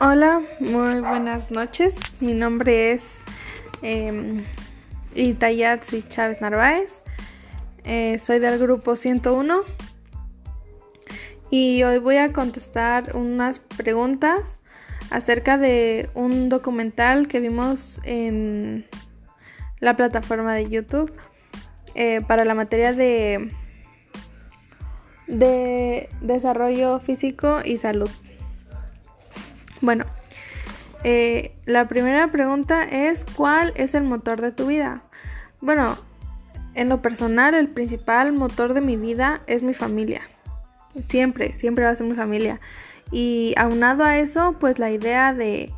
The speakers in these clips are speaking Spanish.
Hola, muy buenas noches. Mi nombre es eh, Itayatsi Chávez Narváez. Eh, soy del grupo 101 y hoy voy a contestar unas preguntas acerca de un documental que vimos en la plataforma de YouTube eh, para la materia de, de desarrollo físico y salud. Bueno, eh, la primera pregunta es ¿cuál es el motor de tu vida? Bueno, en lo personal el principal motor de mi vida es mi familia. Siempre, siempre va a ser mi familia. Y aunado a eso, pues la idea de,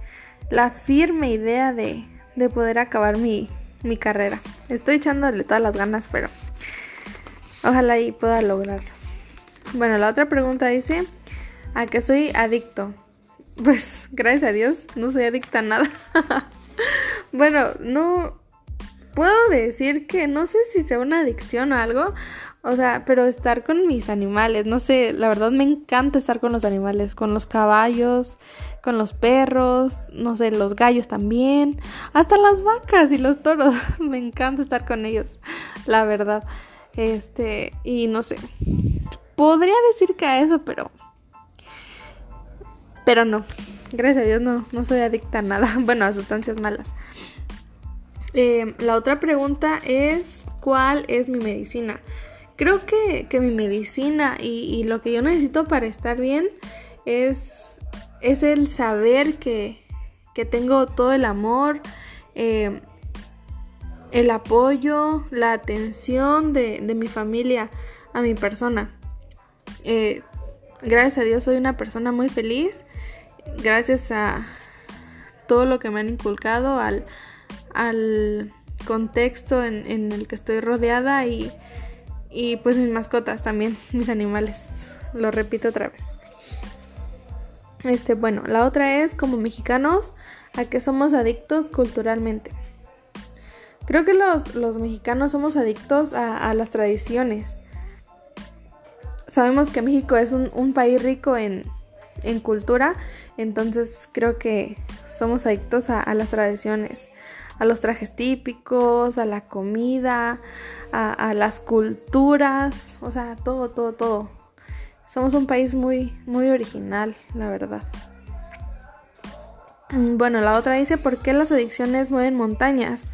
la firme idea de, de poder acabar mi, mi carrera. Estoy echándole todas las ganas, pero ojalá y pueda lograrlo. Bueno, la otra pregunta dice, ¿a qué soy adicto? Pues gracias a Dios no soy adicta a nada. bueno, no puedo decir que no sé si sea una adicción o algo. O sea, pero estar con mis animales, no sé, la verdad me encanta estar con los animales, con los caballos, con los perros, no sé, los gallos también, hasta las vacas y los toros, me encanta estar con ellos, la verdad. Este, y no sé, podría decir que a eso, pero pero no, gracias a Dios no, no soy adicta a nada. Bueno, a sustancias malas. Eh, la otra pregunta es, ¿cuál es mi medicina? Creo que, que mi medicina y, lo que yo necesito para estar bien es, es el saber que, que tengo todo el amor, eh, el apoyo, la atención de, de, mi familia a mi persona. Eh, gracias a Dios soy una persona muy feliz gracias a todo lo que me han inculcado, al, al contexto en, el que estoy rodeada y, y pues mis mascotas también, mis animales. Lo repito otra vez. Este, bueno, la otra es como mexicanos a que somos adictos culturalmente. Creo que los, los mexicanos somos adictos a, las tradiciones. Sabemos que México es un país rico en, en cultura, entonces creo que somos adictos a, las tradiciones, a los trajes típicos, a la comida, a, a, las culturas, o sea, todo, todo, todo. Somos un país muy, muy original, la verdad. Mm, bueno, la otra dice, ¿por qué las adicciones mueven montañas?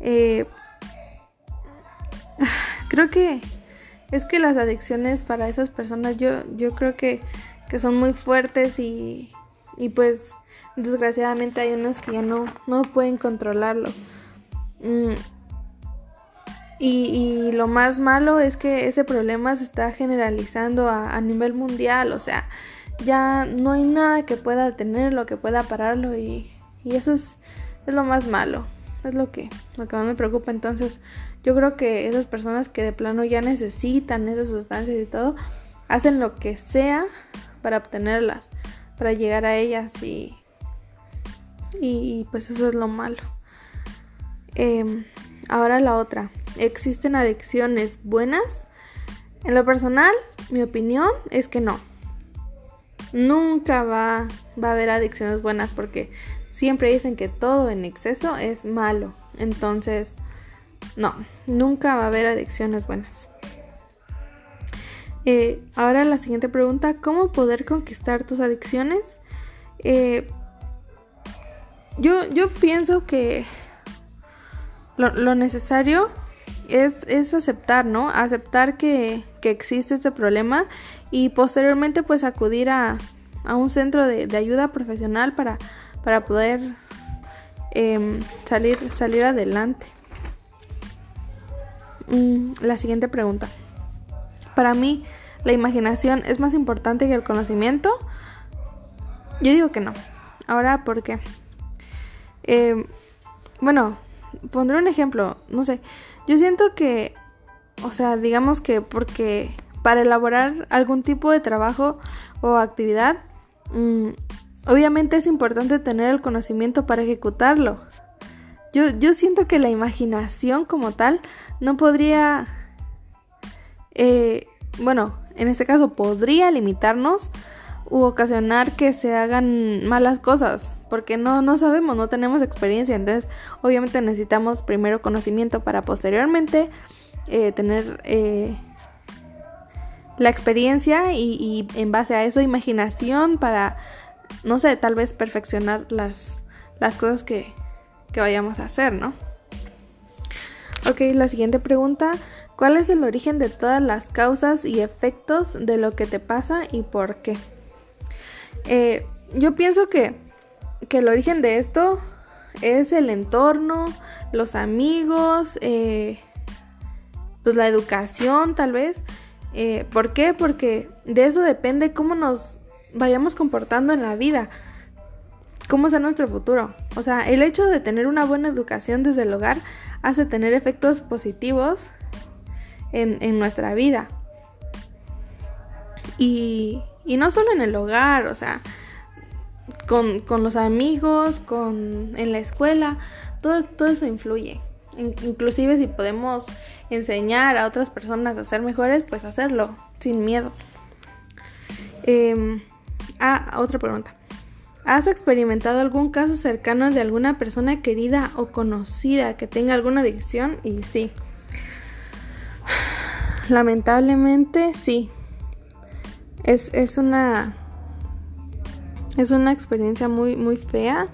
Eh, creo que es que las adicciones para esas personas, yo, yo creo que que son muy fuertes y, y pues desgraciadamente hay unos que ya no, no pueden controlarlo. Mm. Y, y, lo más malo es que ese problema se está generalizando a, a, nivel mundial, o sea, ya no hay nada que pueda detenerlo, que pueda pararlo y, y eso es, es, lo más malo, es lo que, lo que más me preocupa. Entonces yo creo que esas personas que de plano ya necesitan esas sustancias y todo, hacen lo que sea para obtenerlas, para llegar a ellas y, y pues eso es lo malo. Eh, ahora la otra, ¿existen adicciones buenas? En lo personal, mi opinión es que no. Nunca va, va a haber adicciones buenas porque siempre dicen que todo en exceso es malo. Entonces, no, nunca va a haber adicciones buenas. Eh, ahora la siguiente pregunta, ¿cómo poder conquistar tus adicciones? Eh, yo, yo, pienso que lo, necesario es, es, aceptar, ¿no? Aceptar que, que, existe este problema y posteriormente pues acudir a, a un centro de, de, ayuda profesional para, para poder eh, salir, salir adelante. Mm, la siguiente pregunta. Para mí, la imaginación es más importante que el conocimiento. Yo digo que no. Ahora, ¿por qué? Eh, bueno, pondré un ejemplo. No sé. Yo siento que, o sea, digamos que porque para elaborar algún tipo de trabajo o actividad, mmm, obviamente es importante tener el conocimiento para ejecutarlo. Yo, yo siento que la imaginación como tal no podría eh, bueno, en este caso podría limitarnos u ocasionar que se hagan malas cosas, porque no, no sabemos, no tenemos experiencia, entonces obviamente necesitamos primero conocimiento para posteriormente eh, tener eh, la experiencia y, en base a eso imaginación para, no sé, tal vez perfeccionar las, las cosas que, que vayamos a hacer, ¿no? Ok, la siguiente pregunta. ¿Cuál es el origen de todas las causas y efectos de lo que te pasa y por qué? Eh, yo pienso que, el origen de esto es el entorno, los amigos, eh, pues la educación tal vez. Eh, ¿Por qué? Porque de eso depende cómo nos vayamos comportando en la vida, cómo sea nuestro futuro. O sea, el hecho de tener una buena educación desde el hogar hace tener efectos positivos en, en nuestra vida. Y, y no solo en el hogar, o sea, con, los amigos, con, en la escuela, todo, todo eso influye. inclusive si podemos enseñar a otras personas a ser mejores, pues hacerlo, sin miedo. Em, ah, otra pregunta. ¿Has experimentado algún caso cercano de alguna persona querida o conocida que tenga alguna adicción? Y sí. Lamentablemente sí es, una es una experiencia muy muy fea,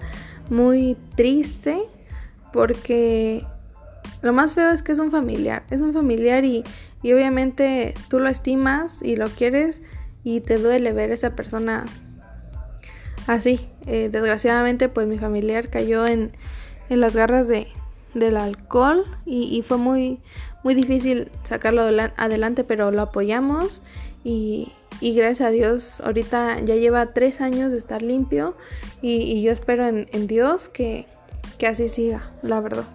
muy triste porque lo más feo es que es un familiar, es un familiar y, obviamente tú lo estimas y lo quieres y te duele ver a esa persona así. Eh, desgraciadamente pues mi familiar cayó en, en las garras de, del alcohol y, y, fue muy, muy difícil sacarlo adelante pero lo apoyamos y, y gracias a Dios ahorita ya lleva tres años de estar limpio y, yo espero en, Dios que, así siga, la verdad.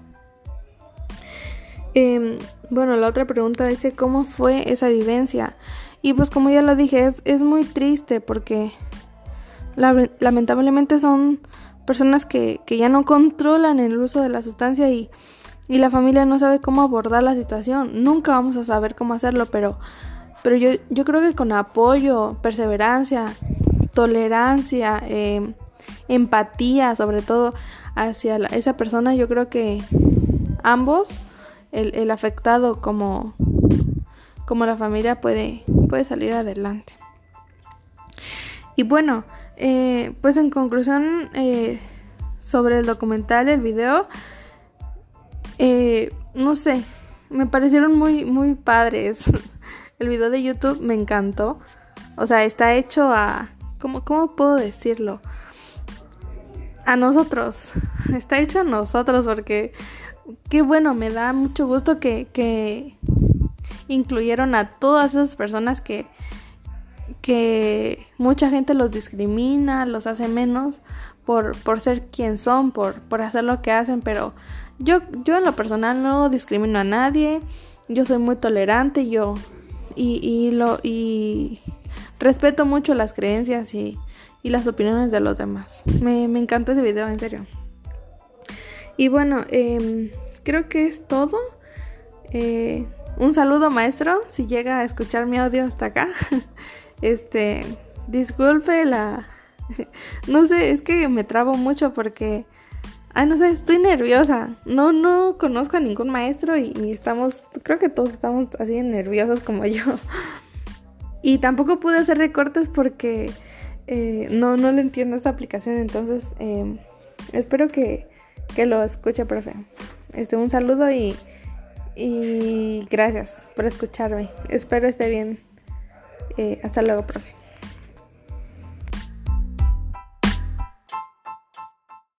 Em, bueno, la otra pregunta dice cómo fue esa vivencia. Y pues como ya lo dije, es, muy triste porque lamentablemente son personas que, ya no controlan el uso de la sustancia y, y la familia no sabe cómo abordar la situación. Nunca vamos a saber cómo hacerlo, pero pero yo, yo creo que con apoyo, perseverancia, tolerancia, em, empatía, sobre todo hacia esa persona, yo creo que ambos, el, afectado como, como la familia, puede, puede salir adelante. Y bueno, eh, pues en conclusión eh, sobre el documental, el video, eh, no sé, me parecieron muy, muy padres. El video de YouTube me encantó. O sea, está hecho a... ¿Cómo, cómo puedo decirlo? A nosotros. Está hecho a nosotros porque... Qué bueno, me da mucho gusto que, que incluyeron a todas esas personas que, que mucha gente los discrimina, los hace menos por, por ser quien son, por, por hacer lo que hacen, pero yo, yo en lo personal no discrimino a nadie, yo soy muy tolerante, yo y, lo, y respeto mucho las creencias y, las opiniones de los demás. Me, me, encantó ese video, en serio. Y bueno, em, creo que es todo. Eh, un saludo maestro, si llega a escuchar mi audio hasta acá. Este, disculpe la... No sé, es que me trabo mucho porque Ay, no sé, estoy nerviosa. No, no conozco a ningún maestro y, estamos, creo que todos estamos así nerviosos como yo. Y tampoco pude hacer recortes porque eh, no, no le entiendo esta aplicación. Entonces, em, espero que, que, lo escuche, profe. Este, un saludo y, y gracias por escucharme. Espero esté bien. Eh, hasta luego, profe.